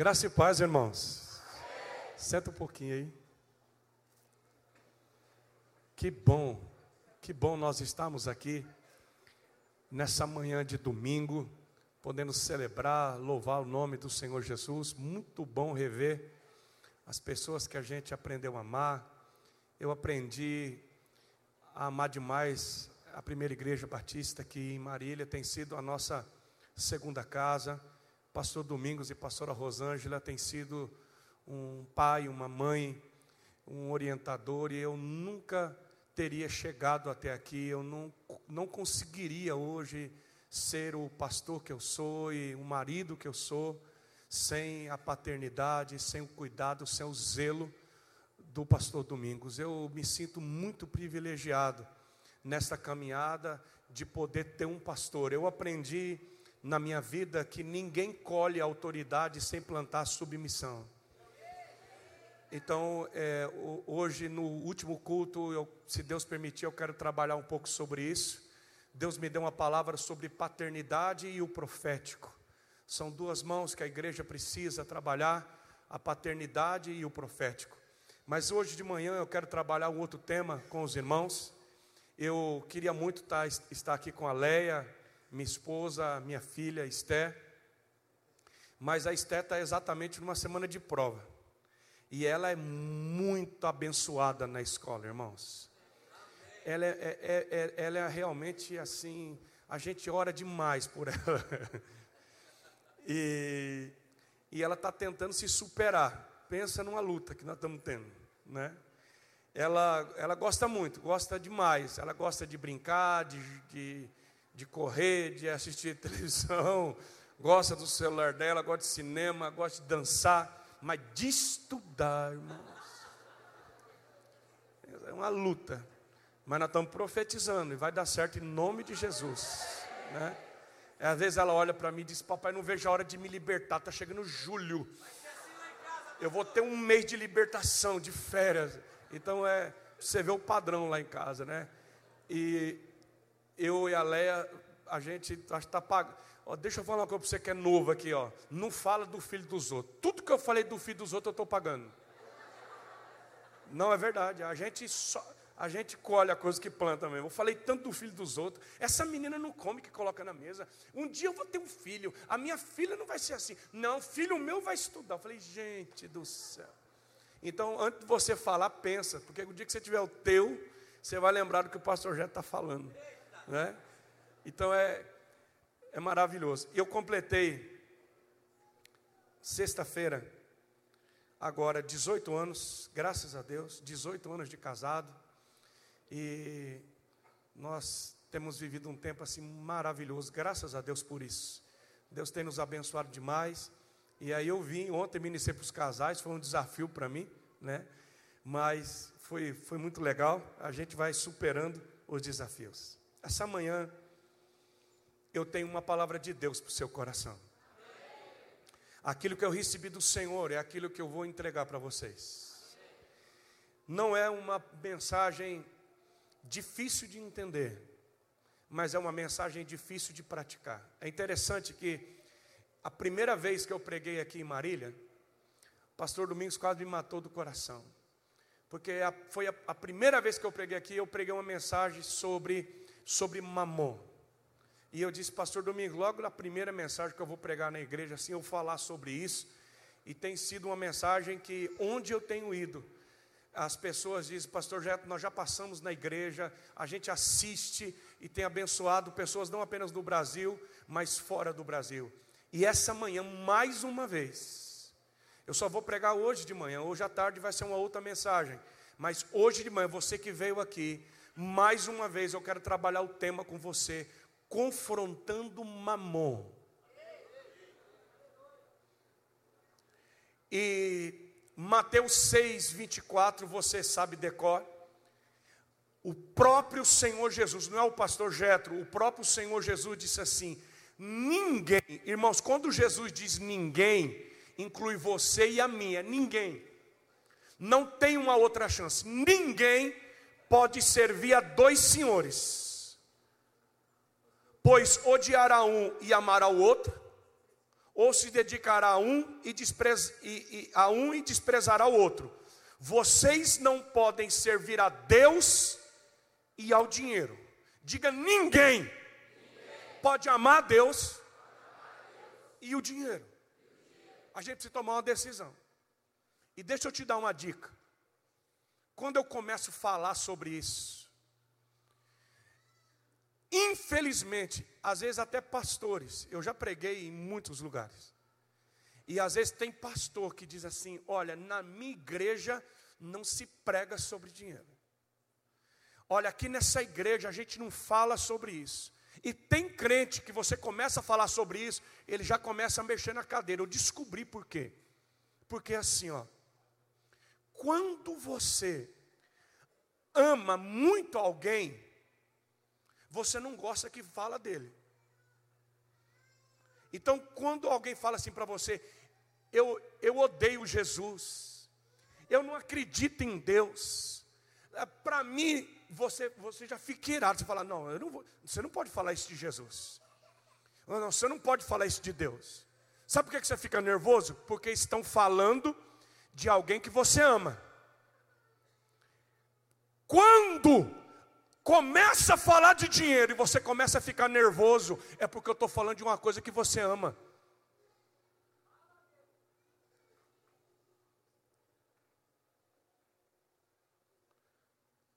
Graça e paz, irmãos. Senta um pouquinho aí. Que bom, que bom nós estamos aqui nessa manhã de domingo, podendo celebrar, louvar o nome do Senhor Jesus. Muito bom rever as pessoas que a gente aprendeu a amar. Eu aprendi a amar demais a primeira igreja batista aqui em Marília, tem sido a nossa segunda casa. Pastor Domingos e pastora Rosângela têm sido um pai, uma mãe, um orientador, e eu nunca teria chegado até aqui, eu não, não conseguiria hoje ser o pastor que eu sou e o marido que eu sou, sem a paternidade, sem o cuidado, sem o zelo do pastor Domingos. Eu me sinto muito privilegiado nesta caminhada de poder ter um pastor. Eu aprendi na minha vida que ninguém colhe autoridade sem plantar submissão. Então, é, hoje, no último culto, eu, se Deus permitir, eu quero trabalhar um pouco sobre isso. Deus me deu uma palavra sobre paternidade e o profético. São duas mãos que a igreja precisa trabalhar: a paternidade e o profético. Mas hoje de manhã eu quero trabalhar um outro tema com os irmãos. Eu queria muito estar, aqui com a Leia, minha esposa, minha filha Esté. Mas a Esté está exatamente numa semana de prova. E ela é muito abençoada na escola, irmãos. Ela é, é, é, é ela é realmente assim, a gente ora demais por ela. e, e ela está tentando se superar. Pensa numa luta que nós estamos tendo, né? Ela, ela gosta muito, gosta demais. Ela gosta de brincar, de, de de correr, de assistir televisão, gosta do celular dela, gosta de cinema, gosta de dançar, mas de estudar, irmãos. É uma luta. Mas nós estamos profetizando e vai dar certo em nome de Jesus. Né? Às vezes ela olha para mim e diz: Papai, não vejo a hora de me libertar, está chegando julho. Eu vou ter um mês de libertação, de férias. Então é, você vê o padrão lá em casa, né? E eu e a Leia, a gente está pagando. deixa eu falar uma coisa para você que é novo aqui, ó. Não fala do filho dos outros. Tudo que eu falei do filho dos outros eu estou pagando. Não é verdade. A gente só, a gente colhe a coisa que planta mesmo. Eu falei tanto do filho dos outros. Essa menina não come que coloca na mesa. Um dia eu vou ter um filho. A minha filha não vai ser assim. Não, filho meu vai estudar. Eu falei, gente do céu. Então, antes de você falar, pensa, porque o dia que você tiver o teu, você vai lembrar do que o pastor já está falando. Né? Então é, é maravilhoso. Eu completei sexta-feira, agora 18 anos, graças a Deus, 18 anos de casado. E nós temos vivido um tempo assim maravilhoso, graças a Deus por isso. Deus tem nos abençoado demais. E aí eu vim, ontem ministrei para os casais, foi um desafio para mim, né? Mas foi, foi muito legal. A gente vai superando os desafios. Essa manhã eu tenho uma palavra de Deus para o seu coração. Aquilo que eu recebi do Senhor é aquilo que eu vou entregar para vocês. Não é uma mensagem difícil de entender, mas é uma mensagem difícil de praticar. É interessante que a primeira vez que eu preguei aqui em Marília, o pastor Domingos quase me matou do coração. Porque foi a, a primeira vez que eu preguei aqui, eu preguei uma mensagem sobre sobre mamon. E eu disse, pastor Domingo, logo na primeira mensagem que eu vou pregar na igreja, assim, eu falar sobre isso. E tem sido uma mensagem que, onde eu tenho ido, as pessoas dizem, pastor Jeto, nós já passamos na igreja, a gente assiste e tem abençoado pessoas não apenas do Brasil, mas fora do Brasil. E essa manhã, mais uma vez, eu só vou pregar hoje de manhã, hoje à tarde vai ser uma outra mensagem, mas hoje de manhã, você que veio aqui, mais uma vez eu quero trabalhar o tema com você, confrontando Mamon. E Mateus 6, 24, você sabe decor. O próprio Senhor Jesus, não é o pastor Jetro, o próprio Senhor Jesus disse assim: ninguém, irmãos, quando Jesus diz ninguém, inclui você e a minha, ninguém. Não tem uma outra chance. Ninguém pode servir a dois senhores, pois odiará um e amará o outro, ou se dedicará a um e, desprez, e, e, a um e desprezará o outro. Vocês não podem servir a Deus e ao dinheiro. Diga ninguém, ninguém. pode amar a Deus e o dinheiro. A gente precisa tomar uma decisão. E deixa eu te dar uma dica. Quando eu começo a falar sobre isso, infelizmente, às vezes até pastores, eu já preguei em muitos lugares. E às vezes tem pastor que diz assim: Olha, na minha igreja não se prega sobre dinheiro. Olha, aqui nessa igreja a gente não fala sobre isso. E tem crente que você começa a falar sobre isso, ele já começa a mexer na cadeira. Eu descobri por quê. Porque assim, ó, quando você ama muito alguém, você não gosta que fala dele. Então, quando alguém fala assim para você, eu, eu odeio Jesus, eu não acredito em Deus, é, para mim, você, você já fica irado, você fala, não, não vou, você não pode falar isso de Jesus, não, você não pode falar isso de Deus. Sabe por que você fica nervoso? Porque estão falando de alguém que você ama. Quando começa a falar de dinheiro e você começa a ficar nervoso, é porque eu estou falando de uma coisa que você ama.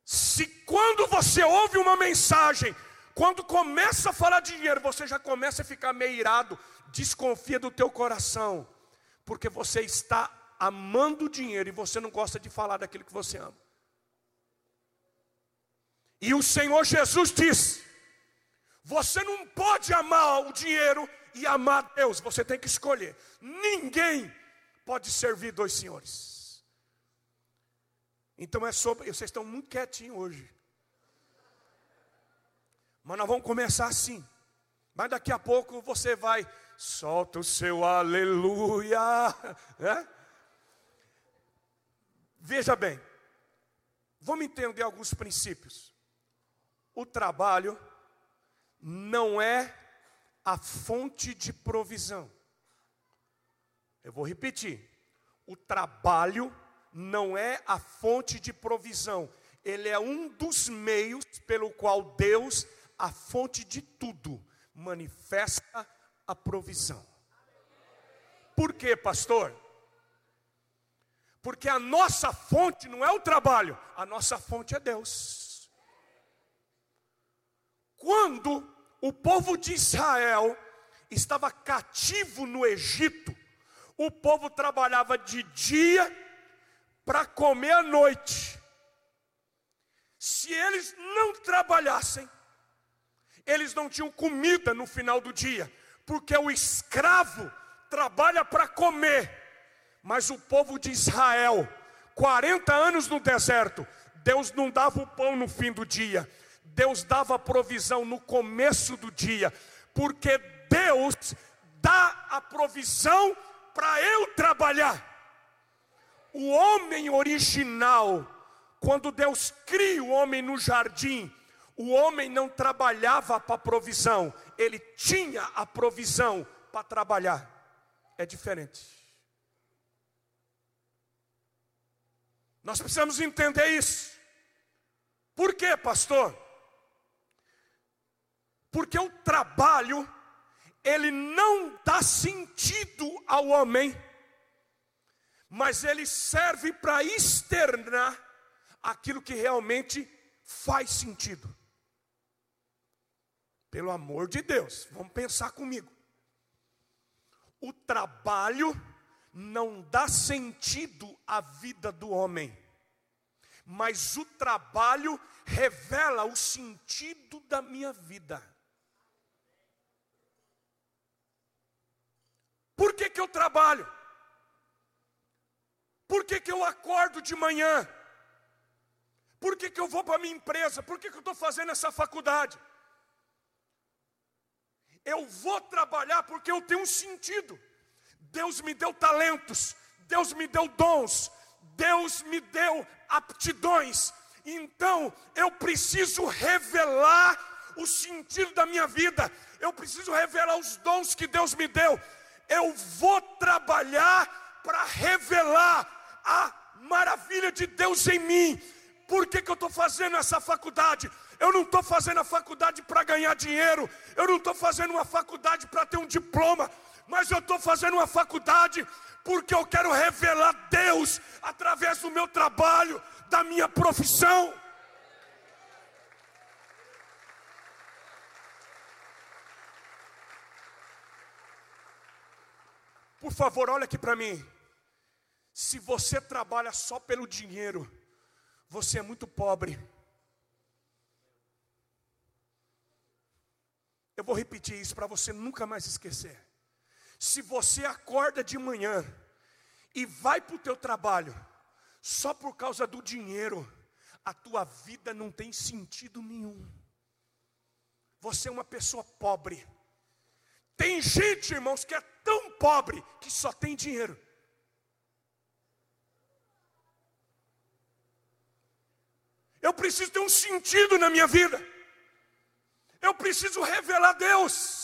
Se quando você ouve uma mensagem, quando começa a falar de dinheiro, você já começa a ficar meio irado, desconfia do teu coração, porque você está amando o dinheiro e você não gosta de falar daquilo que você ama. E o Senhor Jesus disse: Você não pode amar o dinheiro e amar Deus, você tem que escolher. Ninguém pode servir dois senhores. Então é sobre. Vocês estão muito quietinhos hoje. Mas nós vamos começar assim. Mas daqui a pouco você vai, solta o seu aleluia. É? Veja bem, vamos entender alguns princípios o trabalho não é a fonte de provisão. Eu vou repetir. O trabalho não é a fonte de provisão. Ele é um dos meios pelo qual Deus, a fonte de tudo, manifesta a provisão. Por quê, pastor? Porque a nossa fonte não é o trabalho, a nossa fonte é Deus. Quando o povo de Israel estava cativo no Egito, o povo trabalhava de dia para comer à noite. Se eles não trabalhassem, eles não tinham comida no final do dia, porque o escravo trabalha para comer, mas o povo de Israel, 40 anos no deserto, Deus não dava o pão no fim do dia, Deus dava provisão no começo do dia, porque Deus dá a provisão para eu trabalhar. O homem original, quando Deus cria o homem no jardim, o homem não trabalhava para provisão, ele tinha a provisão para trabalhar. É diferente. Nós precisamos entender isso. Por quê, pastor? Porque o trabalho, ele não dá sentido ao homem, mas ele serve para externar aquilo que realmente faz sentido. Pelo amor de Deus, vamos pensar comigo. O trabalho não dá sentido à vida do homem, mas o trabalho revela o sentido da minha vida. Por que, que eu trabalho? Por que, que eu acordo de manhã? Por que, que eu vou para a minha empresa? Por que, que eu estou fazendo essa faculdade? Eu vou trabalhar porque eu tenho um sentido. Deus me deu talentos, Deus me deu dons, Deus me deu aptidões. Então eu preciso revelar o sentido da minha vida, eu preciso revelar os dons que Deus me deu, eu vou trabalhar para revelar a maravilha de Deus em mim. Por que, que eu estou fazendo essa faculdade? Eu não estou fazendo a faculdade para ganhar dinheiro, eu não estou fazendo uma faculdade para ter um diploma, mas eu estou fazendo uma faculdade porque eu quero revelar Deus através do meu trabalho, da minha profissão. Por favor, olha aqui para mim. Se você trabalha só pelo dinheiro, você é muito pobre. Eu vou repetir isso para você nunca mais esquecer. Se você acorda de manhã e vai para o teu trabalho só por causa do dinheiro, a tua vida não tem sentido nenhum. Você é uma pessoa pobre. Tem gente, irmãos, que é tão pobre que só tem dinheiro. Eu preciso ter um sentido na minha vida. Eu preciso revelar Deus.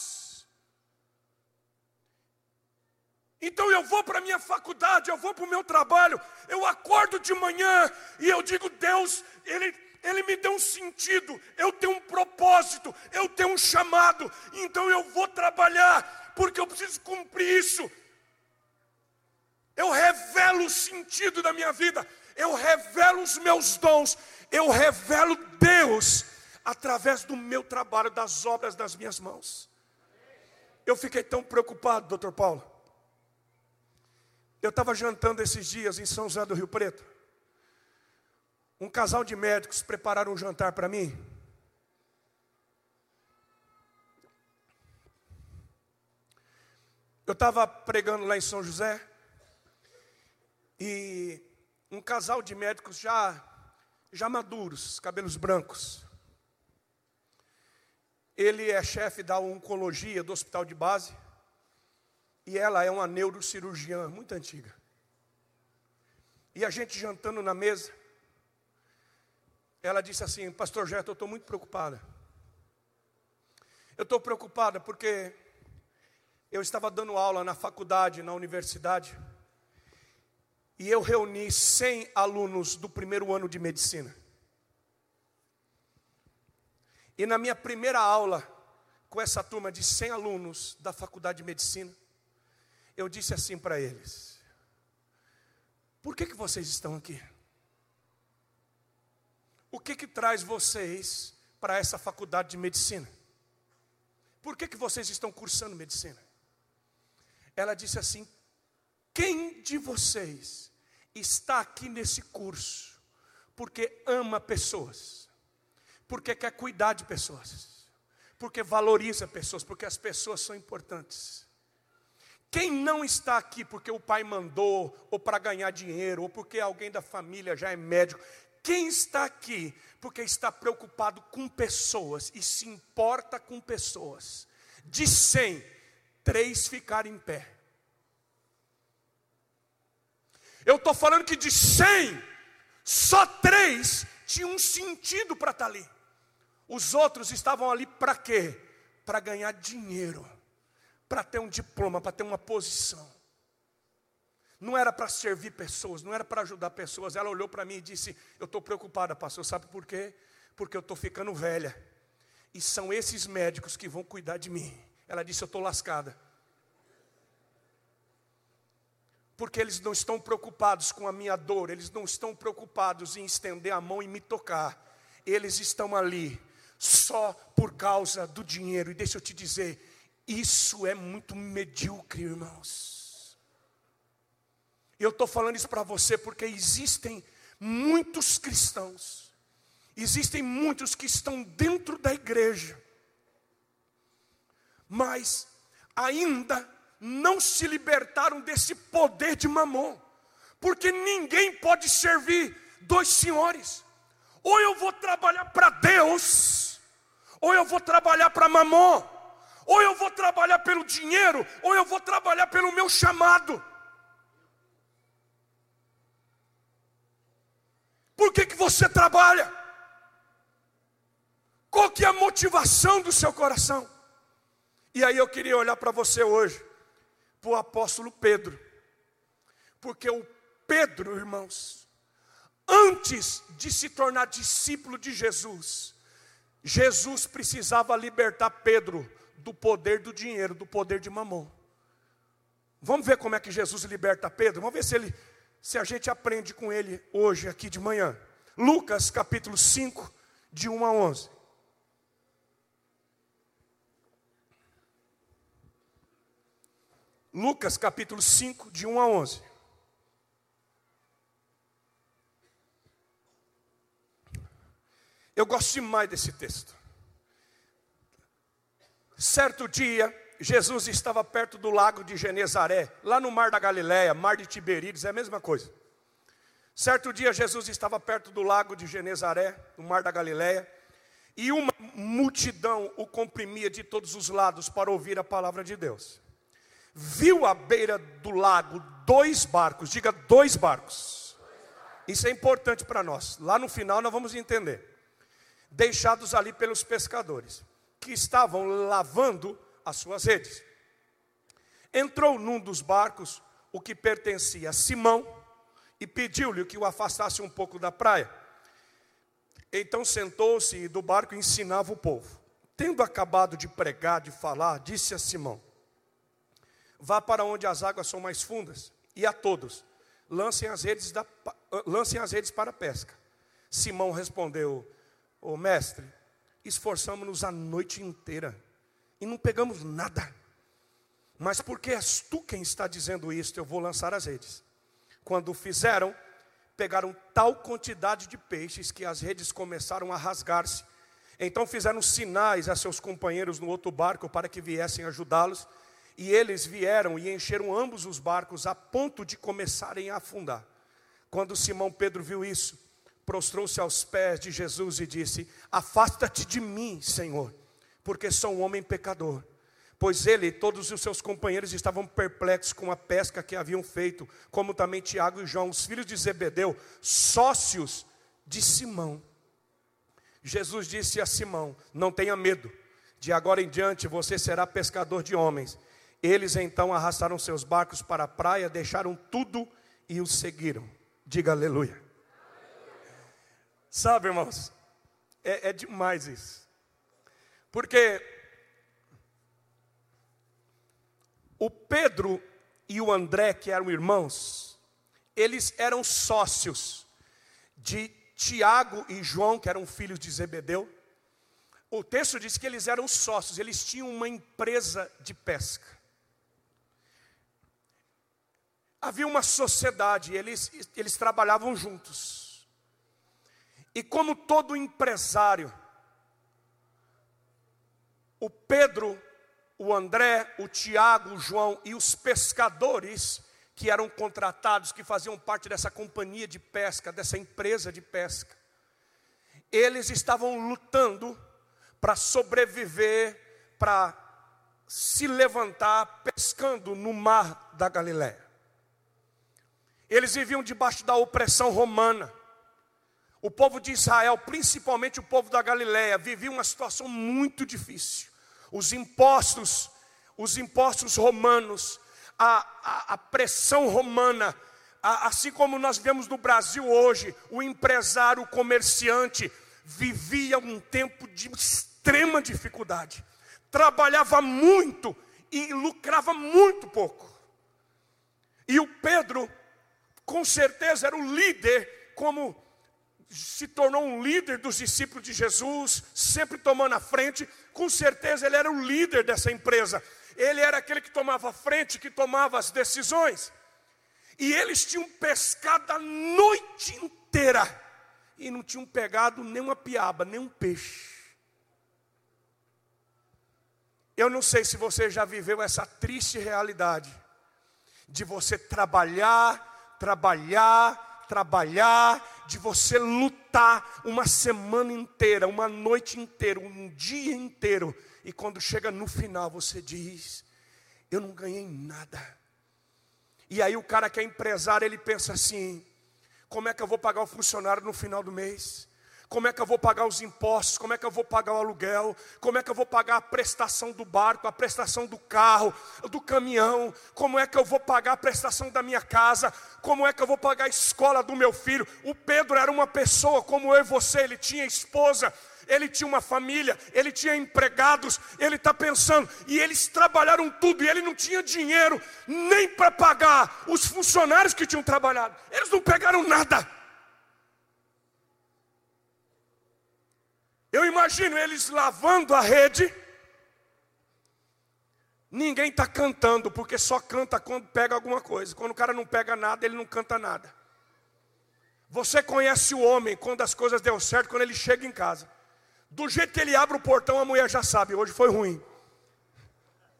Então eu vou para a minha faculdade, eu vou para o meu trabalho, eu acordo de manhã e eu digo, Deus, Ele, Ele me deu um sentido, eu tenho um propósito, eu tenho um chamado, então eu vou trabalhar, porque eu preciso cumprir isso. Eu revelo o sentido da minha vida, eu revelo os meus dons, eu revelo Deus através do meu trabalho, das obras das minhas mãos. Eu fiquei tão preocupado, doutor Paulo. Eu estava jantando esses dias em São José do Rio Preto. Um casal de médicos prepararam um jantar para mim. Eu estava pregando lá em São José e um casal de médicos já já maduros, cabelos brancos. Ele é chefe da oncologia do hospital de base e ela é uma neurocirurgiã muito antiga. E a gente jantando na mesa, ela disse assim: Pastor Jeto, eu estou muito preocupada. Eu estou preocupada porque eu estava dando aula na faculdade, na universidade, e eu reuni 100 alunos do primeiro ano de medicina. E na minha primeira aula, com essa turma de 100 alunos da faculdade de medicina, eu disse assim para eles: Por que, que vocês estão aqui? O que que traz vocês para essa faculdade de medicina? Por que, que vocês estão cursando medicina? ela disse assim: Quem de vocês está aqui nesse curso porque ama pessoas, porque quer cuidar de pessoas, porque valoriza pessoas, porque as pessoas são importantes? Quem não está aqui porque o pai mandou, ou para ganhar dinheiro, ou porque alguém da família já é médico, quem está aqui porque está preocupado com pessoas e se importa com pessoas? De 100, três ficaram em pé. Eu estou falando que de 100, só três tinham um sentido para estar tá ali. Os outros estavam ali para quê? Para ganhar dinheiro, para ter um diploma, para ter uma posição. Não era para servir pessoas, não era para ajudar pessoas. Ela olhou para mim e disse: Eu estou preocupada, pastor. Sabe por quê? Porque eu estou ficando velha. E são esses médicos que vão cuidar de mim. Ela disse: Eu estou lascada. Porque eles não estão preocupados com a minha dor, eles não estão preocupados em estender a mão e me tocar. Eles estão ali só por causa do dinheiro. E deixa eu te dizer, isso é muito medíocre, irmãos. Eu estou falando isso para você porque existem muitos cristãos, existem muitos que estão dentro da igreja, mas ainda não se libertaram desse poder de mamon, porque ninguém pode servir dois senhores. Ou eu vou trabalhar para Deus, ou eu vou trabalhar para mamon, ou eu vou trabalhar pelo dinheiro, ou eu vou trabalhar pelo meu chamado. Por que, que você trabalha? Qual que é a motivação do seu coração? E aí eu queria olhar para você hoje, para o apóstolo Pedro. Porque o Pedro, irmãos, antes de se tornar discípulo de Jesus, Jesus precisava libertar Pedro do poder do dinheiro, do poder de mamão. Vamos ver como é que Jesus liberta Pedro? Vamos ver se ele se a gente aprende com ele hoje aqui de manhã. Lucas capítulo 5, de 1 a 11. Lucas capítulo 5, de 1 a 11. Eu gosto demais desse texto. Certo dia, Jesus estava perto do lago de Genezaré, lá no mar da Galileia, mar de Tiberíades, é a mesma coisa. Certo dia, Jesus estava perto do lago de Genezaré, no mar da Galileia, e uma multidão o comprimia de todos os lados para ouvir a palavra de Deus. Viu à beira do lago dois barcos, diga dois barcos. Isso é importante para nós. Lá no final nós vamos entender. Deixados ali pelos pescadores, que estavam lavando as suas redes. Entrou num dos barcos o que pertencia a Simão e pediu-lhe que o afastasse um pouco da praia. Então sentou-se e do barco ensinava o povo. Tendo acabado de pregar, de falar, disse a Simão: Vá para onde as águas são mais fundas, e a todos, lancem as redes, da, lancem as redes para a pesca. Simão respondeu: Ô mestre, esforçamos-nos a noite inteira e não pegamos nada. Mas porque és tu quem está dizendo isto, eu vou lançar as redes. Quando fizeram, pegaram tal quantidade de peixes que as redes começaram a rasgar-se. Então fizeram sinais a seus companheiros no outro barco para que viessem ajudá-los. E eles vieram e encheram ambos os barcos a ponto de começarem a afundar. Quando Simão Pedro viu isso, prostrou-se aos pés de Jesus e disse: Afasta-te de mim, Senhor porque sou um homem pecador. Pois ele e todos os seus companheiros estavam perplexos com a pesca que haviam feito, como também Tiago e João, os filhos de Zebedeu, sócios de Simão. Jesus disse a Simão: Não tenha medo, de agora em diante você será pescador de homens. Eles então arrastaram seus barcos para a praia, deixaram tudo e o seguiram. Diga aleluia. Sabe, irmãos, é, é demais isso. Porque o Pedro e o André, que eram irmãos, eles eram sócios de Tiago e João, que eram filhos de Zebedeu. O texto diz que eles eram sócios, eles tinham uma empresa de pesca. Havia uma sociedade, eles, eles trabalhavam juntos. E como todo empresário, o Pedro, o André, o Tiago, o João e os pescadores que eram contratados, que faziam parte dessa companhia de pesca, dessa empresa de pesca, eles estavam lutando para sobreviver, para se levantar pescando no mar da Galiléia. Eles viviam debaixo da opressão romana. O povo de Israel, principalmente o povo da Galiléia, vivia uma situação muito difícil os impostos, os impostos romanos, a, a, a pressão romana, a, assim como nós vemos no Brasil hoje, o empresário, o comerciante, vivia um tempo de extrema dificuldade, trabalhava muito e lucrava muito pouco. E o Pedro, com certeza, era o líder, como se tornou um líder dos discípulos de Jesus, sempre tomando a frente, com certeza ele era o líder dessa empresa. Ele era aquele que tomava a frente, que tomava as decisões. E eles tinham pescado a noite inteira e não tinham pegado nem uma piaba, nem um peixe. Eu não sei se você já viveu essa triste realidade de você trabalhar, trabalhar, trabalhar, de você lutar uma semana inteira, uma noite inteira, um dia inteiro, e quando chega no final você diz: Eu não ganhei nada. E aí o cara que é empresário, ele pensa assim: Como é que eu vou pagar o funcionário no final do mês? Como é que eu vou pagar os impostos? Como é que eu vou pagar o aluguel? Como é que eu vou pagar a prestação do barco, a prestação do carro, do caminhão? Como é que eu vou pagar a prestação da minha casa? Como é que eu vou pagar a escola do meu filho? O Pedro era uma pessoa como eu e você, ele tinha esposa, ele tinha uma família, ele tinha empregados, ele está pensando, e eles trabalharam tudo, e ele não tinha dinheiro nem para pagar os funcionários que tinham trabalhado, eles não pegaram nada. Eu imagino eles lavando a rede, ninguém está cantando, porque só canta quando pega alguma coisa, quando o cara não pega nada, ele não canta nada. Você conhece o homem quando as coisas deu certo, quando ele chega em casa. Do jeito que ele abre o portão, a mulher já sabe, hoje foi ruim.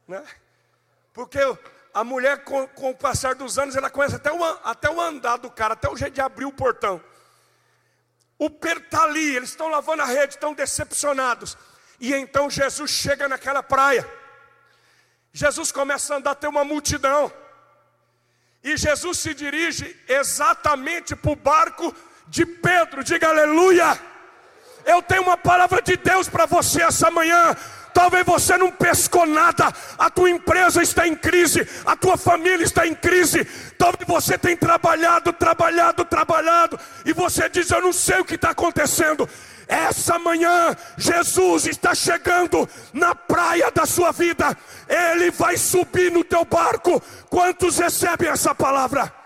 Né? Porque a mulher, com, com o passar dos anos, ela conhece até o, até o andar do cara, até o jeito de abrir o portão. O Pedro está ali, eles estão lavando a rede, estão decepcionados. E então Jesus chega naquela praia. Jesus começa a andar, tem uma multidão. E Jesus se dirige exatamente para o barco de Pedro, diga aleluia. Eu tenho uma palavra de Deus para você essa manhã. Talvez você não pescou nada, a tua empresa está em crise, a tua família está em crise. Talvez você tenha trabalhado, trabalhado, trabalhado, e você diz: Eu não sei o que está acontecendo. Essa manhã, Jesus está chegando na praia da sua vida, Ele vai subir no teu barco. Quantos recebem essa palavra?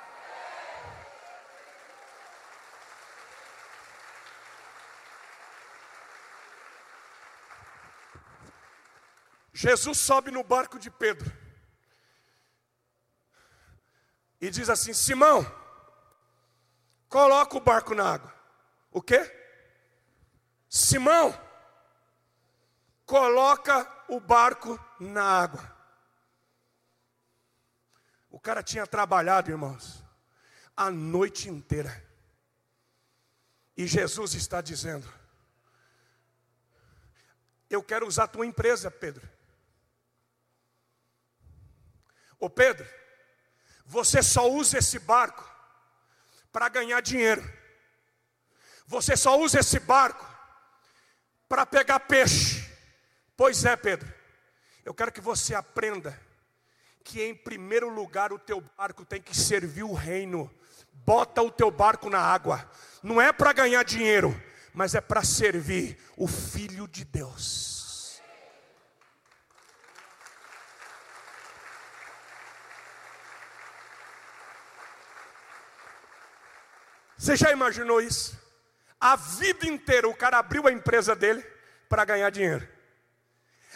Jesus sobe no barco de Pedro e diz assim: Simão, coloca o barco na água. O quê? Simão, coloca o barco na água. O cara tinha trabalhado, irmãos, a noite inteira. E Jesus está dizendo: Eu quero usar a tua empresa, Pedro. Ô Pedro, você só usa esse barco para ganhar dinheiro. Você só usa esse barco para pegar peixe. Pois é, Pedro. Eu quero que você aprenda que em primeiro lugar o teu barco tem que servir o reino. Bota o teu barco na água. Não é para ganhar dinheiro, mas é para servir o filho de Deus. Você já imaginou isso? A vida inteira o cara abriu a empresa dele para ganhar dinheiro.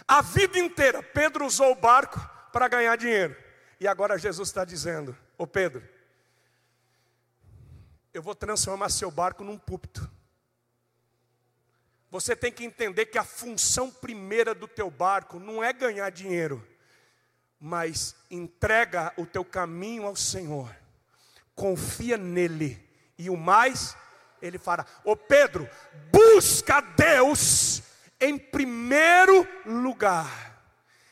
A vida inteira Pedro usou o barco para ganhar dinheiro. E agora Jesus está dizendo: Ô Pedro, eu vou transformar seu barco num púlpito. Você tem que entender que a função primeira do teu barco não é ganhar dinheiro, mas entrega o teu caminho ao Senhor. Confia nele e o mais ele fará. Ô Pedro, busca Deus em primeiro lugar,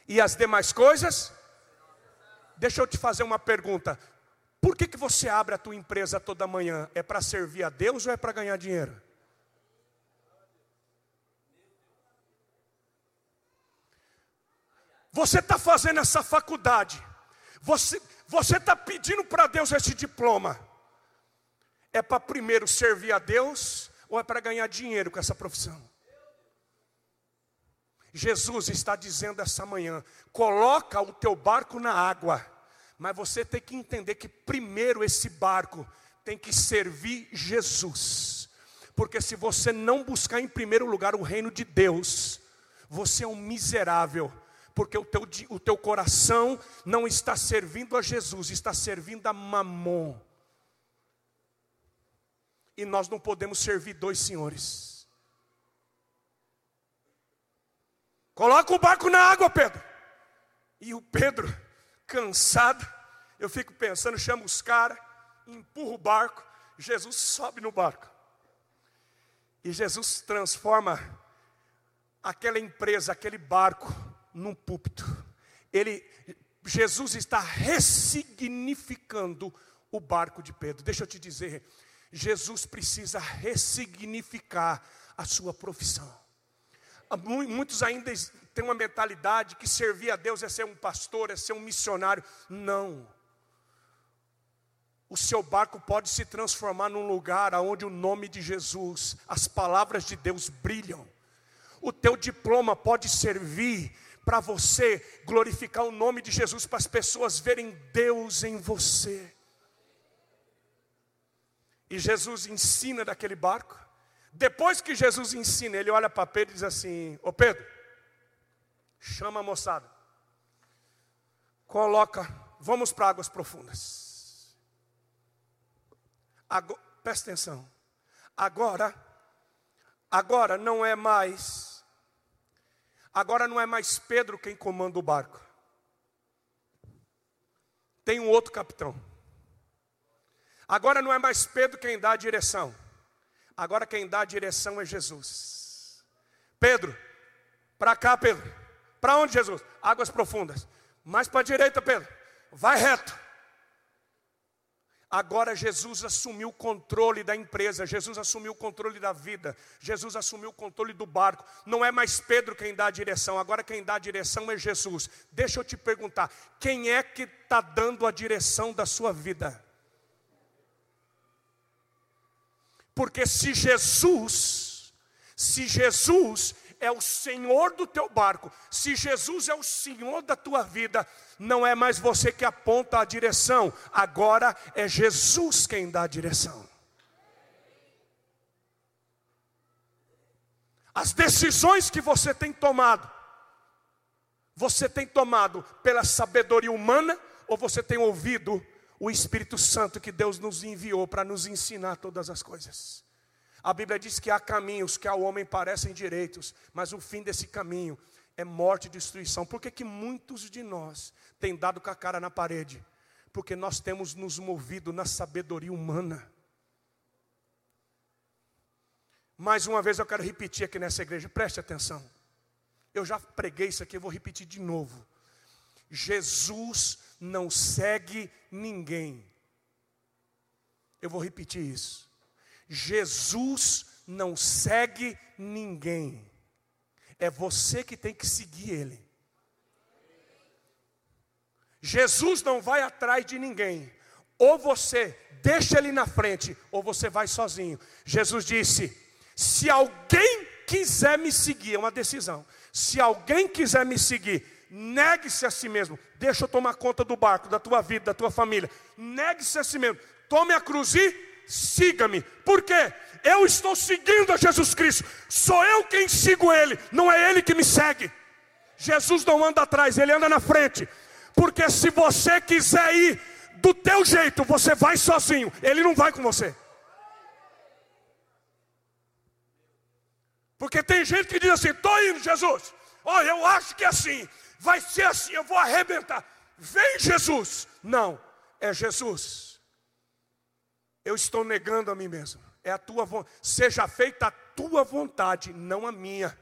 e as demais coisas. Deixa eu te fazer uma pergunta: por que, que você abre a tua empresa toda manhã? É para servir a Deus ou é para ganhar dinheiro? Você está fazendo essa faculdade, você está pedindo para Deus esse diploma é para primeiro servir a Deus ou é para ganhar dinheiro com essa profissão? Jesus está dizendo essa manhã: coloca o teu barco na água, mas você tem que entender que primeiro esse barco tem que servir Jesus, porque se você não buscar em primeiro lugar o reino de Deus, você é um miserável, porque o teu, o teu coração não está servindo a Jesus, está servindo a Mamon e nós não podemos servir dois senhores. Coloca o barco na água, Pedro. E o Pedro, cansado, eu fico pensando, chama os caras, empurra o barco, Jesus sobe no barco. E Jesus transforma aquela empresa, aquele barco, num púlpito. Ele, Jesus está ressignificando o barco de Pedro. Deixa eu te dizer, Jesus precisa ressignificar a sua profissão. Muitos ainda têm uma mentalidade que servir a Deus é ser um pastor, é ser um missionário. Não. O seu barco pode se transformar num lugar onde o nome de Jesus, as palavras de Deus brilham. O teu diploma pode servir para você glorificar o nome de Jesus, para as pessoas verem Deus em você. E Jesus ensina daquele barco. Depois que Jesus ensina, ele olha para Pedro e diz assim: Ô Pedro, chama a moçada, coloca, vamos para águas profundas. Agora, presta atenção. Agora, agora não é mais, agora não é mais Pedro quem comanda o barco. Tem um outro capitão. Agora não é mais Pedro quem dá a direção. Agora quem dá a direção é Jesus. Pedro, para cá, Pedro. Para onde, Jesus? Águas profundas. Mais para a direita, Pedro. Vai reto. Agora Jesus assumiu o controle da empresa, Jesus assumiu o controle da vida, Jesus assumiu o controle do barco. Não é mais Pedro quem dá a direção, agora quem dá a direção é Jesus. Deixa eu te perguntar: quem é que está dando a direção da sua vida? Porque se Jesus, se Jesus é o Senhor do teu barco, se Jesus é o Senhor da tua vida, não é mais você que aponta a direção, agora é Jesus quem dá a direção. As decisões que você tem tomado, você tem tomado pela sabedoria humana ou você tem ouvido o Espírito Santo que Deus nos enviou para nos ensinar todas as coisas. A Bíblia diz que há caminhos que ao homem parecem direitos, mas o fim desse caminho é morte e destruição. Por que, que muitos de nós têm dado com a cara na parede? Porque nós temos nos movido na sabedoria humana. Mais uma vez eu quero repetir aqui nessa igreja, preste atenção. Eu já preguei isso aqui, eu vou repetir de novo. Jesus não segue ninguém. Eu vou repetir isso. Jesus não segue ninguém. É você que tem que seguir ele. Jesus não vai atrás de ninguém. Ou você deixa ele na frente, ou você vai sozinho. Jesus disse: se alguém quiser me seguir, é uma decisão. Se alguém quiser me seguir, Negue-se a si mesmo. Deixa eu tomar conta do barco, da tua vida, da tua família. Negue-se a si mesmo. Tome a cruz e siga-me. Por quê? Eu estou seguindo a Jesus Cristo. Sou eu quem sigo Ele, não é Ele que me segue. Jesus não anda atrás, Ele anda na frente. Porque se você quiser ir do teu jeito, você vai sozinho. Ele não vai com você. Porque tem gente que diz assim: estou indo, Jesus. Olha, eu acho que é assim vai ser assim, eu vou arrebentar. Vem Jesus. Não, é Jesus. Eu estou negando a mim mesmo. É a tua vontade. Seja feita a tua vontade, não a minha.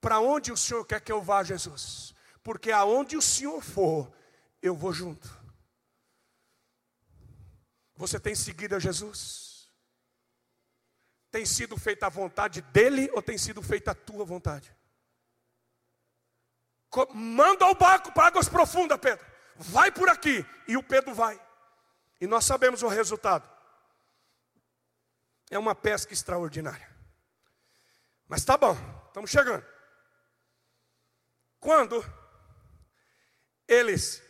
Para onde o Senhor quer que eu vá, Jesus? Porque aonde o Senhor for, eu vou junto. Você tem seguido a Jesus? Tem sido feita a vontade dele ou tem sido feita a tua vontade? Manda o barco para águas profundas, Pedro. Vai por aqui. E o Pedro vai. E nós sabemos o resultado. É uma pesca extraordinária. Mas tá bom, estamos chegando. Quando eles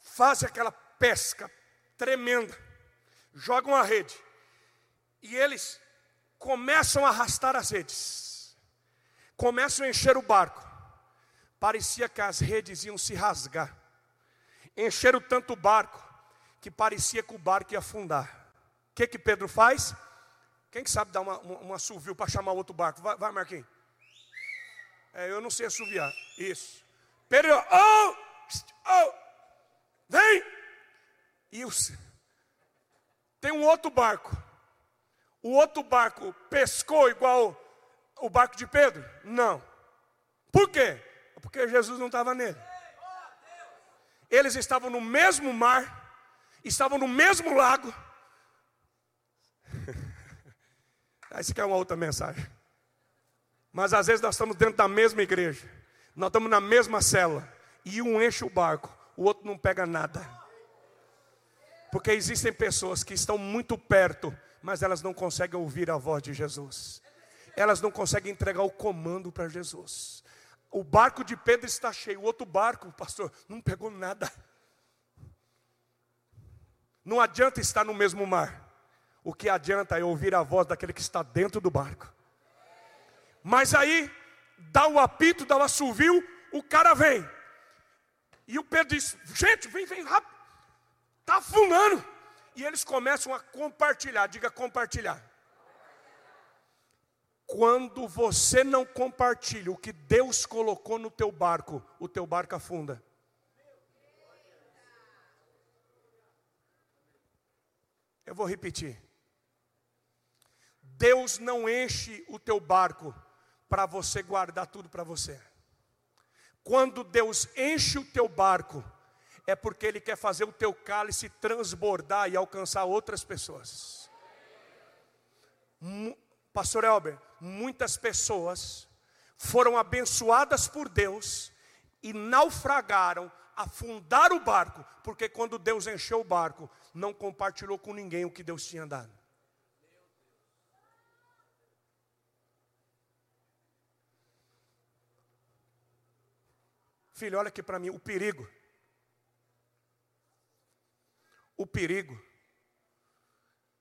fazem aquela pesca tremenda, jogam a rede, e eles começam a arrastar as redes, começam a encher o barco, parecia que as redes iam se rasgar. Encheram tanto o barco que parecia que o barco ia afundar. O que que Pedro faz? Quem que sabe dar uma, uma, uma assovio para chamar outro barco? Vai, vai Marquinhos. É, eu não sei assoviar. Isso. Pedro, oh, oh, vem. E tem um outro barco. O outro barco pescou igual o barco de Pedro? Não. Por quê? Porque Jesus não estava nele. Eles estavam no mesmo mar, estavam no mesmo lago. Aí você quer uma outra mensagem. Mas às vezes nós estamos dentro da mesma igreja, nós estamos na mesma cela, e um enche o barco, o outro não pega nada. Porque existem pessoas que estão muito perto, mas elas não conseguem ouvir a voz de Jesus. Elas não conseguem entregar o comando para Jesus. O barco de Pedro está cheio, o outro barco, pastor, não pegou nada. Não adianta estar no mesmo mar. O que adianta é ouvir a voz daquele que está dentro do barco. Mas aí, dá o apito, dá o assovio, o cara vem. E o Pedro diz: Gente, vem, vem rápido. Está afundando. E eles começam a compartilhar. Diga compartilhar. Quando você não compartilha o que Deus colocou no teu barco, o teu barco afunda. Eu vou repetir. Deus não enche o teu barco para você guardar tudo para você. Quando Deus enche o teu barco, é porque Ele quer fazer o teu cálice transbordar e alcançar outras pessoas. Pastor Elber, muitas pessoas foram abençoadas por Deus e naufragaram, afundaram o barco, porque quando Deus encheu o barco, não compartilhou com ninguém o que Deus tinha dado. Filho, olha aqui para mim, o perigo. O perigo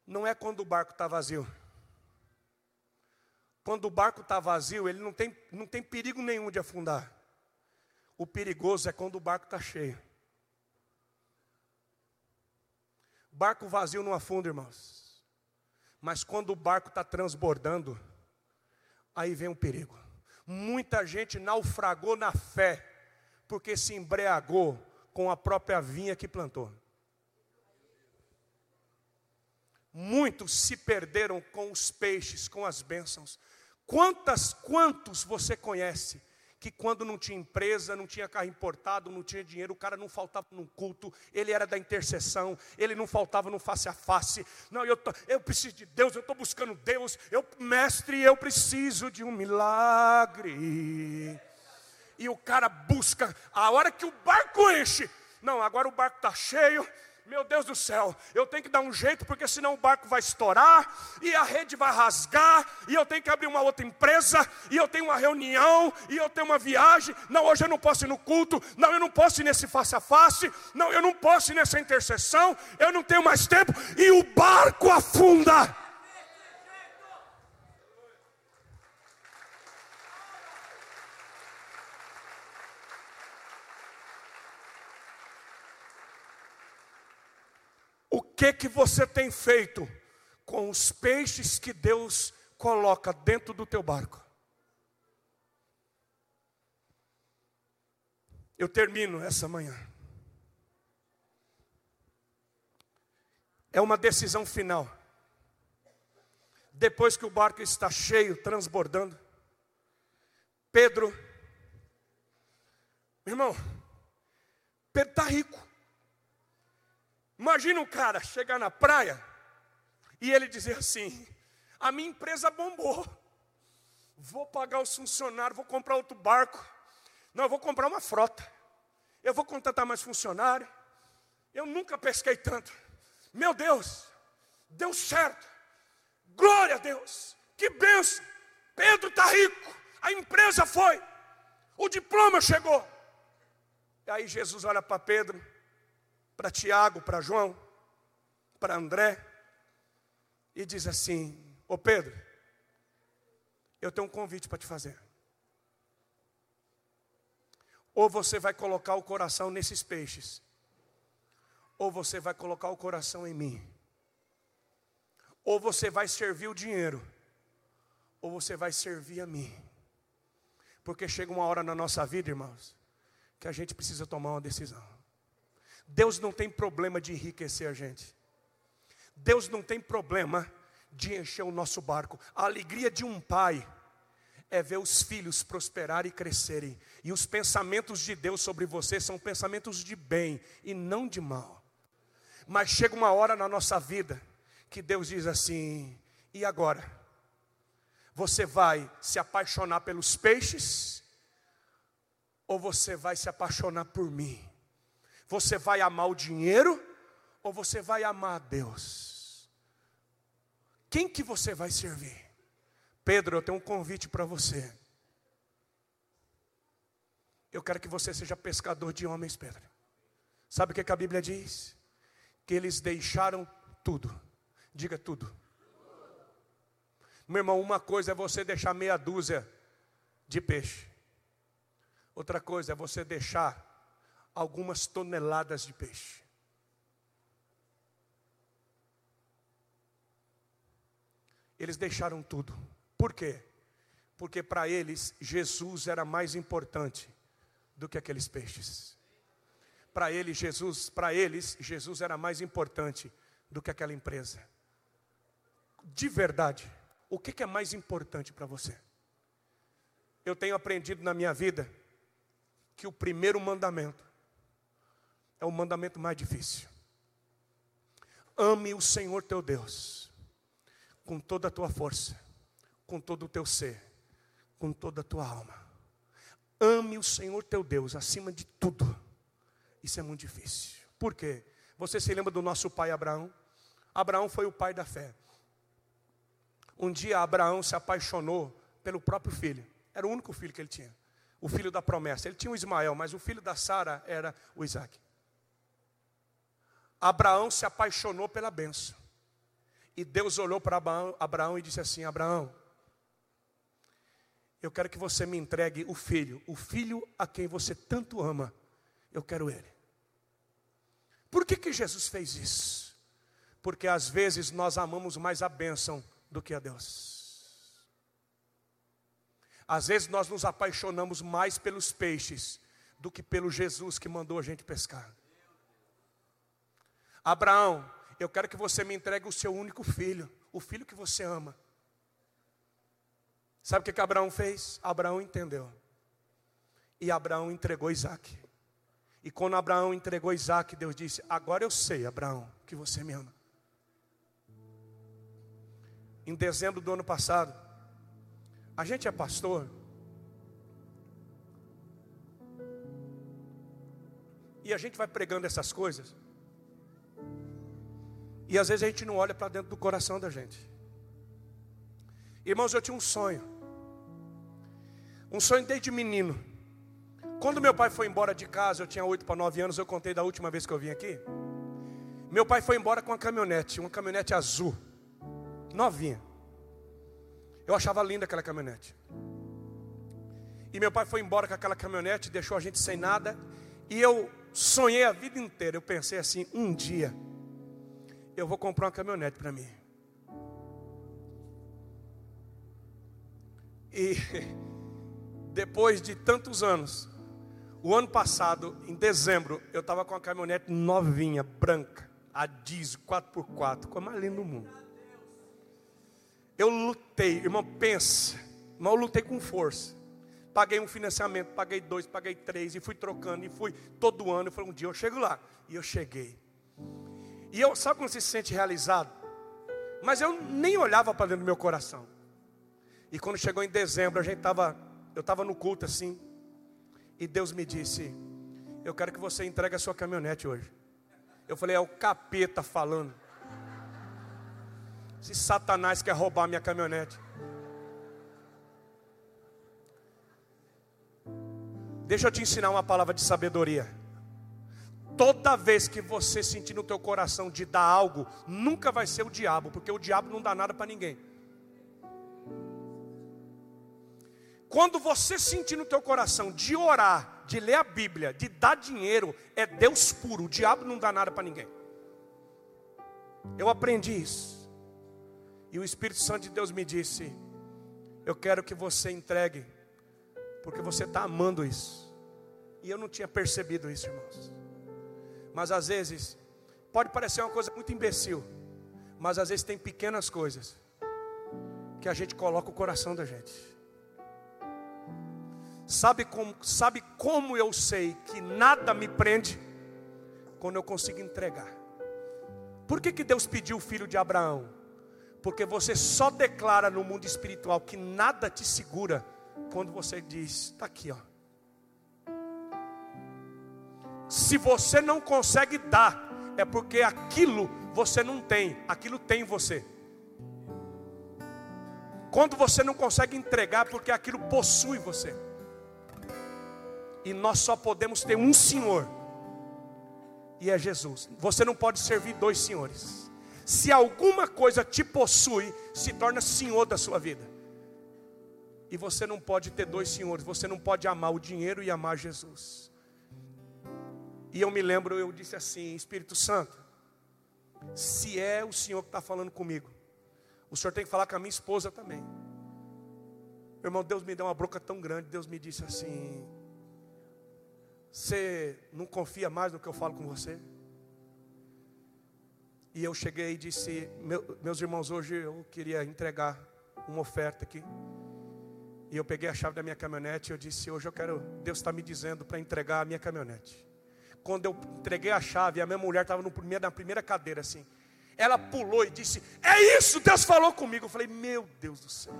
não é quando o barco está vazio. Quando o barco está vazio, ele não tem, não tem perigo nenhum de afundar. O perigoso é quando o barco está cheio. Barco vazio não afunda, irmãos. Mas quando o barco está transbordando, aí vem o perigo. Muita gente naufragou na fé porque se embriagou com a própria vinha que plantou. Muitos se perderam com os peixes, com as bênçãos. Quantas, quantos você conhece que quando não tinha empresa, não tinha carro importado, não tinha dinheiro, o cara não faltava no culto, ele era da intercessão, ele não faltava no face a face. Não, eu, tô, eu preciso de Deus, eu estou buscando Deus, eu, mestre, eu preciso de um milagre e o cara busca, a hora que o barco enche, não, agora o barco está cheio, meu Deus do céu, eu tenho que dar um jeito, porque senão o barco vai estourar, e a rede vai rasgar, e eu tenho que abrir uma outra empresa, e eu tenho uma reunião, e eu tenho uma viagem. Não, hoje eu não posso ir no culto, não, eu não posso ir nesse face a face, não, eu não posso ir nessa intercessão, eu não tenho mais tempo, e o barco afunda. Que que você tem feito com os peixes que Deus coloca dentro do teu barco? Eu termino essa manhã. É uma decisão final. Depois que o barco está cheio, transbordando, Pedro, meu irmão, Pedro está rico. Imagina um cara chegar na praia e ele dizer assim: a minha empresa bombou, vou pagar os funcionários, vou comprar outro barco, não, eu vou comprar uma frota, eu vou contratar mais funcionário, eu nunca pesquei tanto, meu Deus, deu certo, glória a Deus, que benção, Pedro está rico, a empresa foi, o diploma chegou, e aí Jesus olha para Pedro, para Tiago, para João, para André, e diz assim: Ô Pedro, eu tenho um convite para te fazer. Ou você vai colocar o coração nesses peixes, ou você vai colocar o coração em mim. Ou você vai servir o dinheiro, ou você vai servir a mim. Porque chega uma hora na nossa vida, irmãos, que a gente precisa tomar uma decisão. Deus não tem problema de enriquecer a gente. Deus não tem problema de encher o nosso barco. A alegria de um pai é ver os filhos prosperarem e crescerem. E os pensamentos de Deus sobre você são pensamentos de bem e não de mal. Mas chega uma hora na nossa vida que Deus diz assim: e agora? Você vai se apaixonar pelos peixes ou você vai se apaixonar por mim? Você vai amar o dinheiro ou você vai amar Deus? Quem que você vai servir? Pedro, eu tenho um convite para você. Eu quero que você seja pescador de homens, Pedro. Sabe o que, a Bíblia diz? Que eles deixaram tudo. Diga tudo. Meu irmão, uma coisa é você deixar meia dúzia de peixe. Outra coisa é você deixar algumas toneladas de peixe. Eles deixaram tudo. Por quê? Porque para eles Jesus era mais importante do que aqueles peixes. Para eles Jesus, para eles Jesus era mais importante do que aquela empresa. De verdade, o que, que é mais importante para você? Eu tenho aprendido na minha vida que o primeiro mandamento é o mandamento mais difícil. Ame o Senhor teu Deus com toda a tua força, com todo o teu ser, com toda a tua alma. Ame o Senhor teu Deus acima de tudo. Isso é muito difícil. Por quê? Você se lembra do nosso pai Abraão? Abraão foi o pai da fé. Um dia Abraão se apaixonou pelo próprio filho. Era o único filho que ele tinha. O filho da promessa. Ele tinha o Ismael, mas o filho da Sara era o Isaac. Abraão se apaixonou pela benção. E Deus olhou para Abraão, Abraão e disse assim: Abraão, eu quero que você me entregue o filho, o filho a quem você tanto ama. Eu quero ele. Por que, que Jesus fez isso? Porque às vezes nós amamos mais a bênção do que a Deus. Às vezes nós nos apaixonamos mais pelos peixes do que pelo Jesus que mandou a gente pescar. Abraão, eu quero que você me entregue o seu único filho, o filho que você ama. Sabe o que, que Abraão fez? Abraão entendeu. E Abraão entregou Isaac. E quando Abraão entregou Isaac, Deus disse: Agora eu sei, Abraão, que você me ama. Em dezembro do ano passado, a gente é pastor. E a gente vai pregando essas coisas. E às vezes a gente não olha para dentro do coração da gente. Irmãos, eu tinha um sonho. Um sonho desde menino. Quando meu pai foi embora de casa, eu tinha 8 para 9 anos, eu contei da última vez que eu vim aqui. Meu pai foi embora com uma caminhonete, uma caminhonete azul, novinha. Eu achava linda aquela caminhonete. E meu pai foi embora com aquela caminhonete, deixou a gente sem nada. E eu sonhei a vida inteira. Eu pensei assim: um dia eu vou comprar uma caminhonete para mim. E depois de tantos anos, o ano passado, em dezembro, eu estava com uma caminhonete novinha, branca, a diesel 4x4, com a mais linda do mundo. Eu lutei, irmão, pensa, mas eu lutei com força. Paguei um financiamento, paguei dois, paguei três, e fui trocando, e fui todo ano. Eu falei, um dia eu chego lá. E eu cheguei. E eu, sabe quando se sente realizado? Mas eu nem olhava para dentro do meu coração. E quando chegou em dezembro, a gente estava, eu estava no culto assim. E Deus me disse: Eu quero que você entregue a sua caminhonete hoje. Eu falei: É o capeta falando. Se Satanás quer roubar minha caminhonete. Deixa eu te ensinar uma palavra de sabedoria. Toda vez que você sentir no teu coração de dar algo, nunca vai ser o diabo, porque o diabo não dá nada para ninguém. Quando você sentir no teu coração de orar, de ler a Bíblia, de dar dinheiro, é Deus puro. O diabo não dá nada para ninguém. Eu aprendi isso. E o Espírito Santo de Deus me disse: Eu quero que você entregue, porque você está amando isso. E eu não tinha percebido isso, irmãos. Mas às vezes, pode parecer uma coisa muito imbecil, mas às vezes tem pequenas coisas que a gente coloca o coração da gente. Sabe como, sabe como eu sei que nada me prende? Quando eu consigo entregar. Por que, que Deus pediu o filho de Abraão? Porque você só declara no mundo espiritual que nada te segura quando você diz: está aqui, ó. Se você não consegue dar, é porque aquilo você não tem, aquilo tem você. Quando você não consegue entregar, porque aquilo possui você. E nós só podemos ter um Senhor, e é Jesus. Você não pode servir dois senhores. Se alguma coisa te possui, se torna senhor da sua vida. E você não pode ter dois senhores, você não pode amar o dinheiro e amar Jesus. E eu me lembro, eu disse assim: Espírito Santo, se é o Senhor que está falando comigo, o senhor tem que falar com a minha esposa também. Meu irmão, Deus me deu uma broca tão grande. Deus me disse assim: Você não confia mais no que eu falo com você? E eu cheguei e disse: Meu, Meus irmãos, hoje eu queria entregar uma oferta aqui. E eu peguei a chave da minha caminhonete e eu disse: Hoje eu quero, Deus está me dizendo para entregar a minha caminhonete. Quando eu entreguei a chave, a minha mulher estava na primeira cadeira assim. Ela pulou e disse: É isso, Deus falou comigo. Eu falei: Meu Deus do céu.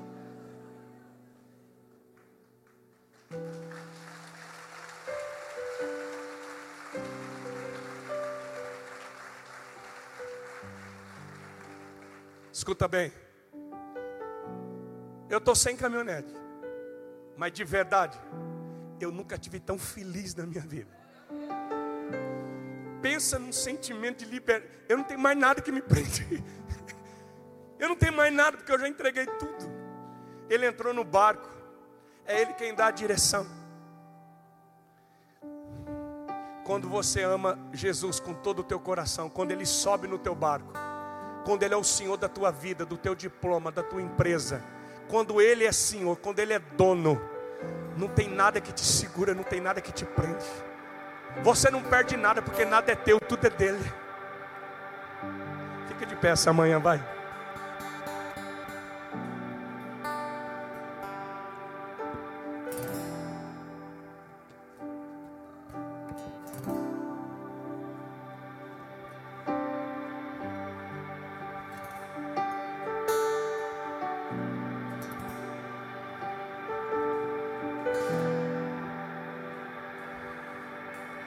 Escuta bem. Eu estou sem caminhonete. Mas de verdade, eu nunca tive tão feliz na minha vida pensa num sentimento de liberdade. Eu não tenho mais nada que me prende. Eu não tenho mais nada porque eu já entreguei tudo. Ele entrou no barco. É ele quem dá a direção. Quando você ama Jesus com todo o teu coração, quando ele sobe no teu barco, quando ele é o Senhor da tua vida, do teu diploma, da tua empresa, quando ele é Senhor, quando ele é dono, não tem nada que te segura, não tem nada que te prende. Você não perde nada, porque nada é teu, tudo é dele. Fica de pé essa manhã, vai.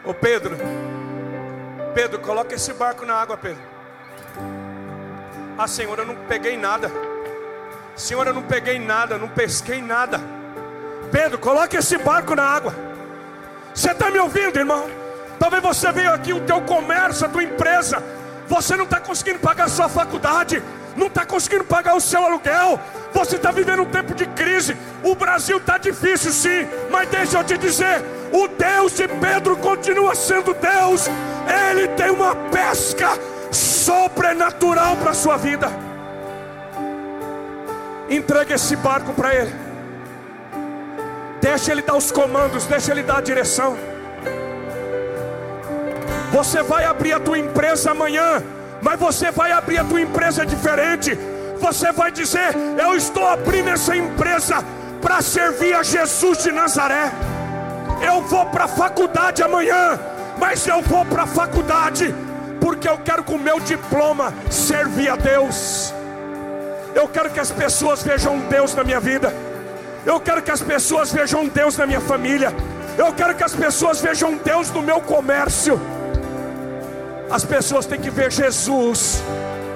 Ô Pedro, Pedro, coloca esse barco na água, Pedro. Ah, Senhor, eu não peguei nada. Senhor, eu não peguei nada, não pesquei nada. Pedro, coloque esse barco na água. Você está me ouvindo, irmão? Talvez você veio aqui, o teu comércio, a tua empresa. Você não está conseguindo pagar a sua faculdade, não está conseguindo pagar o seu aluguel. Você está vivendo um tempo de crise. O Brasil está difícil, sim, mas deixa eu te dizer: o Deus de Pedro continua sendo Deus. Ele tem uma pesca sobrenatural para a sua vida. Entregue esse barco para Ele. Deixa Ele dar os comandos, deixa Ele dar a direção. Você vai abrir a tua empresa amanhã, mas você vai abrir a tua empresa diferente. Você vai dizer: Eu estou abrindo essa empresa para servir a Jesus de Nazaré. Eu vou para a faculdade amanhã, mas eu vou para a faculdade porque eu quero com o meu diploma servir a Deus. Eu quero que as pessoas vejam Deus na minha vida. Eu quero que as pessoas vejam Deus na minha família. Eu quero que as pessoas vejam Deus no meu comércio. As pessoas têm que ver Jesus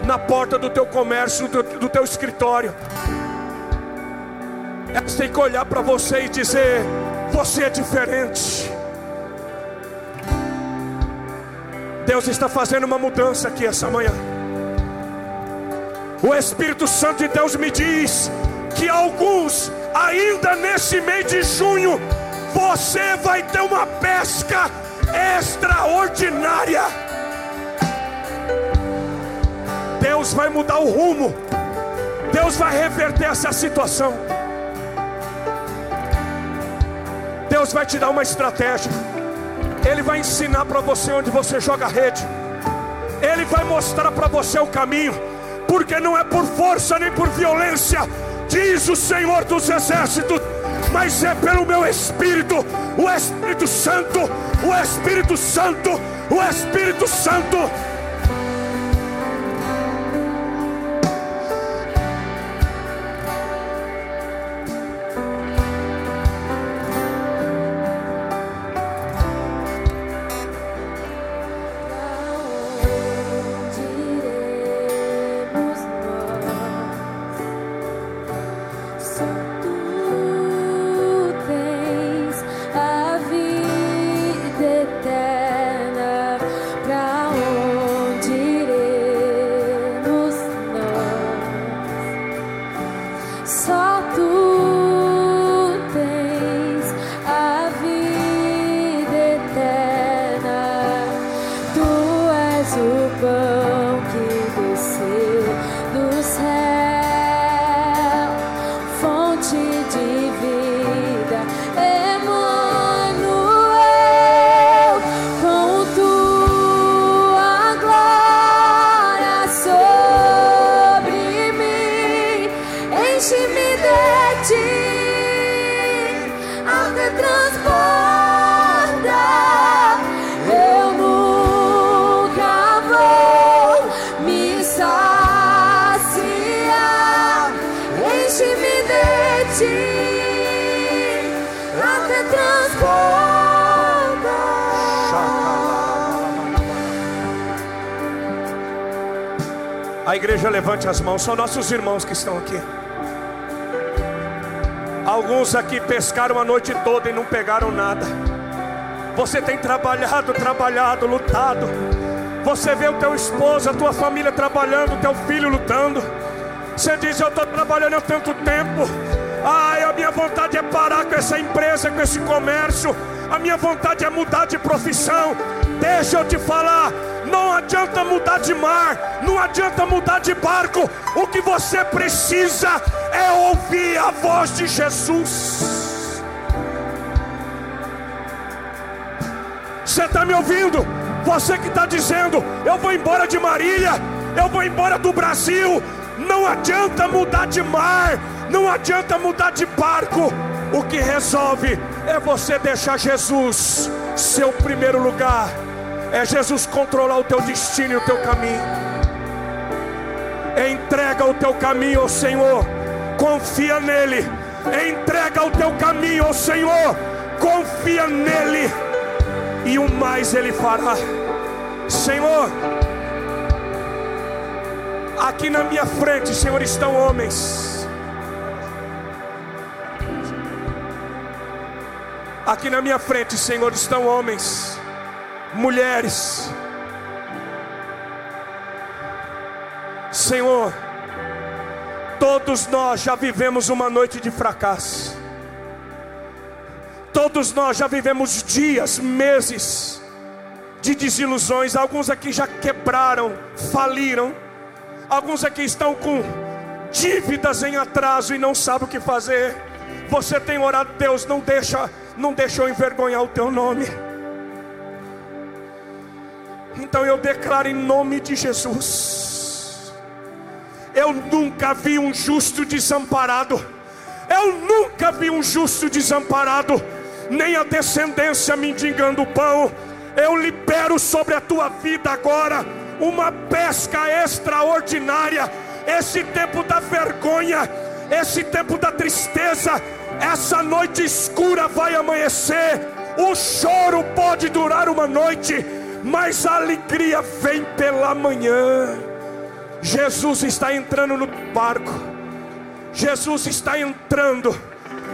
na porta do teu comércio, do, do teu escritório. Elas têm que olhar para você e dizer: você é diferente. Deus está fazendo uma mudança aqui essa manhã. O Espírito Santo de Deus me diz que alguns, ainda nesse mês de junho, você vai ter uma pesca extraordinária. Deus vai mudar o rumo, Deus vai reverter essa situação. Deus vai te dar uma estratégia. Ele vai ensinar para você onde você joga a rede. Ele vai mostrar para você o caminho, porque não é por força nem por violência, diz o Senhor dos Exércitos, mas é pelo meu Espírito, o Espírito Santo, o Espírito Santo, o Espírito Santo. Levante as mãos, são nossos irmãos que estão aqui. Alguns aqui pescaram a noite toda e não pegaram nada. Você tem trabalhado, trabalhado, lutado. Você vê o teu esposo, a tua família trabalhando, o teu filho lutando. Você diz: Eu estou trabalhando há tanto tempo. Ai, a minha vontade é parar com essa empresa, com esse comércio. A minha vontade é mudar de profissão. Deixa eu te falar, adianta mudar de mar, não adianta mudar de barco. O que você precisa é ouvir a voz de Jesus. Você está me ouvindo? Você que está dizendo, eu vou embora de Marília, eu vou embora do Brasil. Não adianta mudar de mar, não adianta mudar de barco. O que resolve é você deixar Jesus seu primeiro lugar é Jesus controlar o teu destino e o teu caminho. Entrega o teu caminho ao Senhor, confia nele. Entrega o teu caminho ao Senhor, confia nele, e o mais ele fará. Senhor, aqui na minha frente, Senhor, estão homens. Aqui na minha frente, Senhor, estão homens mulheres. Senhor, todos nós já vivemos uma noite de fracasso. Todos nós já vivemos dias, meses de desilusões. Alguns aqui já quebraram, faliram. Alguns aqui estão com dívidas em atraso e não sabem o que fazer. Você tem orado, Deus, não deixa, não deixou envergonhar o teu nome. Então eu declaro em nome de Jesus. Eu nunca vi um justo desamparado. Eu nunca vi um justo desamparado, nem a descendência mendigando pão. Eu libero sobre a tua vida agora uma pesca extraordinária. Esse tempo da vergonha, esse tempo da tristeza, essa noite escura vai amanhecer. O choro pode durar uma noite, mas a alegria vem pela manhã. Jesus está entrando no barco, Jesus está entrando,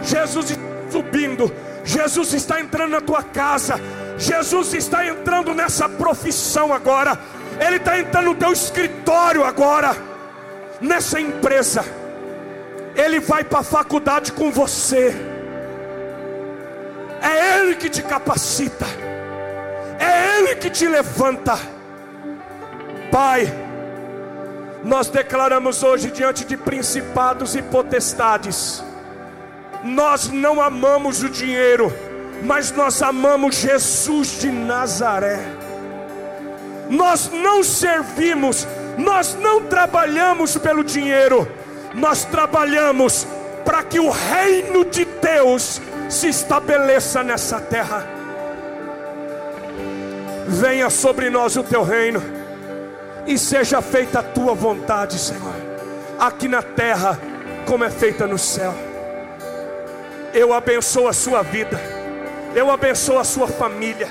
Jesus está subindo, Jesus está entrando na tua casa, Jesus está entrando nessa profissão agora, Ele está entrando no teu escritório agora, nessa empresa, Ele vai para a faculdade com você, é Ele que te capacita é Ele que te levanta. Pai, nós declaramos hoje diante de principados e potestades, nós não amamos o dinheiro, mas nós amamos Jesus de Nazaré. Nós não servimos, nós não trabalhamos pelo dinheiro, nós trabalhamos para que o reino de Deus se estabeleça nessa terra venha sobre nós o teu reino, e seja feita a tua vontade, Senhor, aqui na terra, como é feita no céu. Eu abençoo a sua vida, eu abençoo a sua família,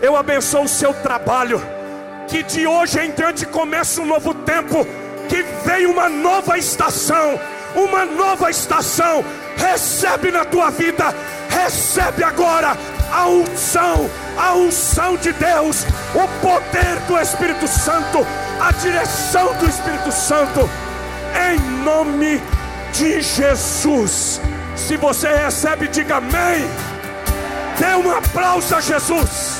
eu abençoo o seu trabalho, que de hoje em diante comece um novo tempo, que venha uma nova estação, uma nova estação, recebe na tua vida, recebe agora a unção, a unção de Deus, o poder do Espírito Santo, a direção do Espírito Santo, em nome de Jesus. Se você recebe, diga amém. Dê um aplauso a Jesus.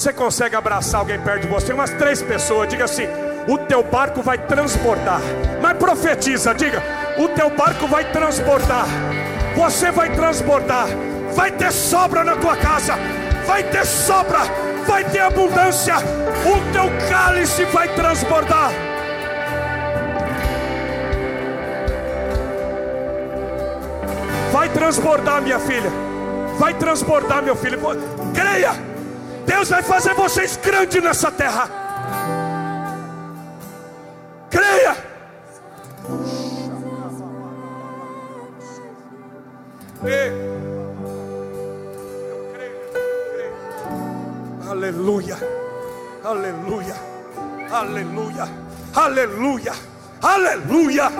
Você consegue abraçar alguém perto de você? Umas três pessoas, diga assim: o teu barco vai transportar. Mas profetiza, diga: o teu barco vai transportar. Você vai transportar. Vai ter sobra na tua casa. Vai ter sobra. Vai ter abundância. O teu cálice vai transbordar. Vai transbordar, minha filha. Vai transbordar, meu filho. Creia. Deus vai fazer vocês grandes nessa terra. Creia. Aleluia. Aleluia. Aleluia. Aleluia. Aleluia.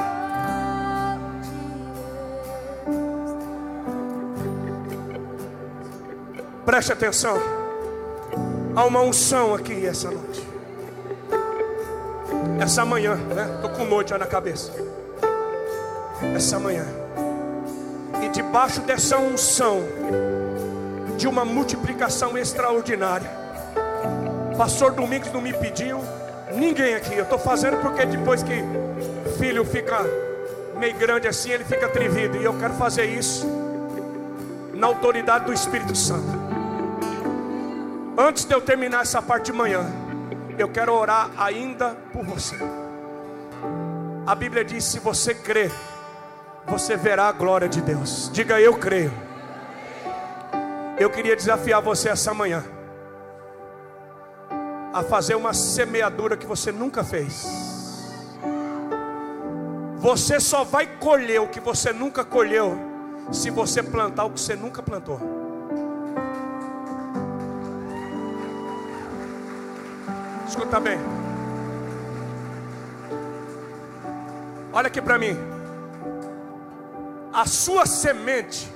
Preste atenção. Há uma unção aqui essa noite. Essa manhã, né? Estou com noite na cabeça. Essa manhã. E debaixo dessa unção, de uma multiplicação extraordinária. Pastor Domingos não me pediu, ninguém aqui. Eu estou fazendo porque depois que filho fica meio grande assim, ele fica atrevido. E eu quero fazer isso na autoridade do Espírito Santo. Antes de eu terminar essa parte de manhã, eu quero orar ainda por você. A Bíblia diz: se você crer, você verá a glória de Deus. Diga eu creio. Eu queria desafiar você essa manhã a fazer uma semeadura que você nunca fez. Você só vai colher o que você nunca colheu se você plantar o que você nunca plantou. Escuta bem. Olha aqui para mim. A sua semente,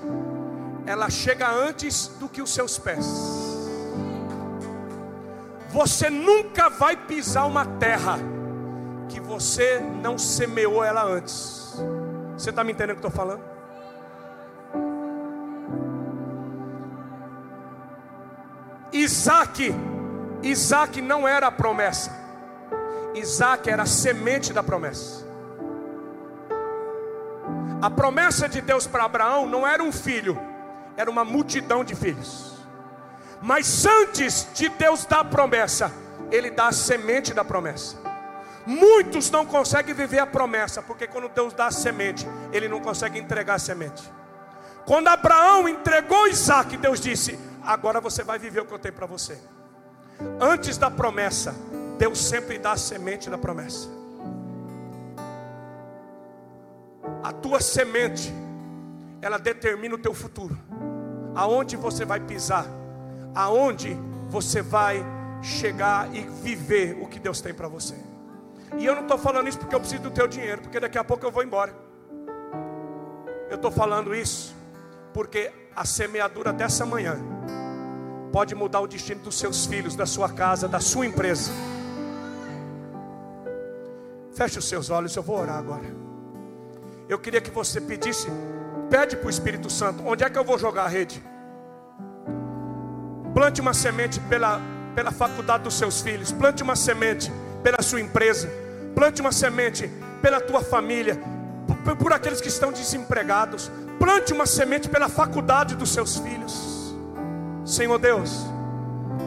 ela chega antes do que os seus pés. Você nunca vai pisar uma terra que você não semeou ela antes. Você está me entendendo o que eu estou falando? Isaac Isaac não era a promessa, Isaac era a semente da promessa. A promessa de Deus para Abraão não era um filho, era uma multidão de filhos. Mas antes de Deus dar a promessa, Ele dá a semente da promessa. Muitos não conseguem viver a promessa, porque quando Deus dá a semente, Ele não consegue entregar a semente. Quando Abraão entregou Isaac, Deus disse: Agora você vai viver o que eu tenho para você. Antes da promessa, Deus sempre dá a semente da promessa. A tua semente, ela determina o teu futuro. Aonde você vai pisar, aonde você vai chegar e viver o que Deus tem para você. E eu não estou falando isso porque eu preciso do teu dinheiro, porque daqui a pouco eu vou embora. Eu estou falando isso porque a semeadura dessa manhã pode mudar o destino dos seus filhos, da sua casa, da sua empresa. Feche os seus olhos, eu vou orar agora. Eu queria que você pedisse, pede para o Espírito Santo: onde é que eu vou jogar a rede? Plante uma semente pela, pela faculdade dos seus filhos, plante uma semente pela sua empresa, plante uma semente pela tua família, por, por aqueles que estão desempregados, plante uma semente pela faculdade dos seus filhos. Senhor Deus,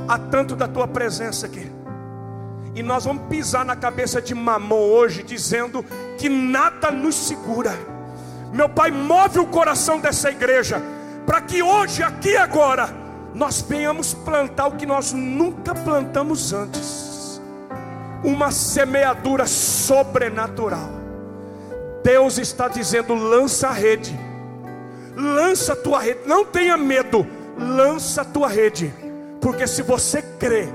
há tanto da tua presença aqui. E nós vamos pisar na cabeça de mamão hoje, dizendo que nada nos segura. Meu Pai, move o coração dessa igreja, para que hoje, aqui e agora, nós venhamos plantar o que nós nunca plantamos antes uma semeadura sobrenatural. Deus está dizendo: lança a rede, lança a tua rede, não tenha medo lança a tua rede, porque se você crê,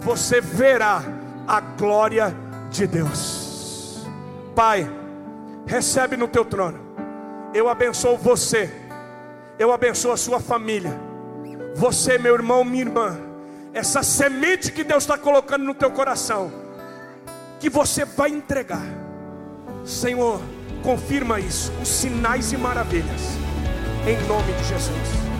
você verá a glória de Deus. Pai, recebe no teu trono. Eu abençoo você. Eu abençoo a sua família. Você, meu irmão, minha irmã. Essa semente que Deus está colocando no teu coração. Que você vai entregar. Senhor, confirma isso. Os sinais e maravilhas. Em nome de Jesus.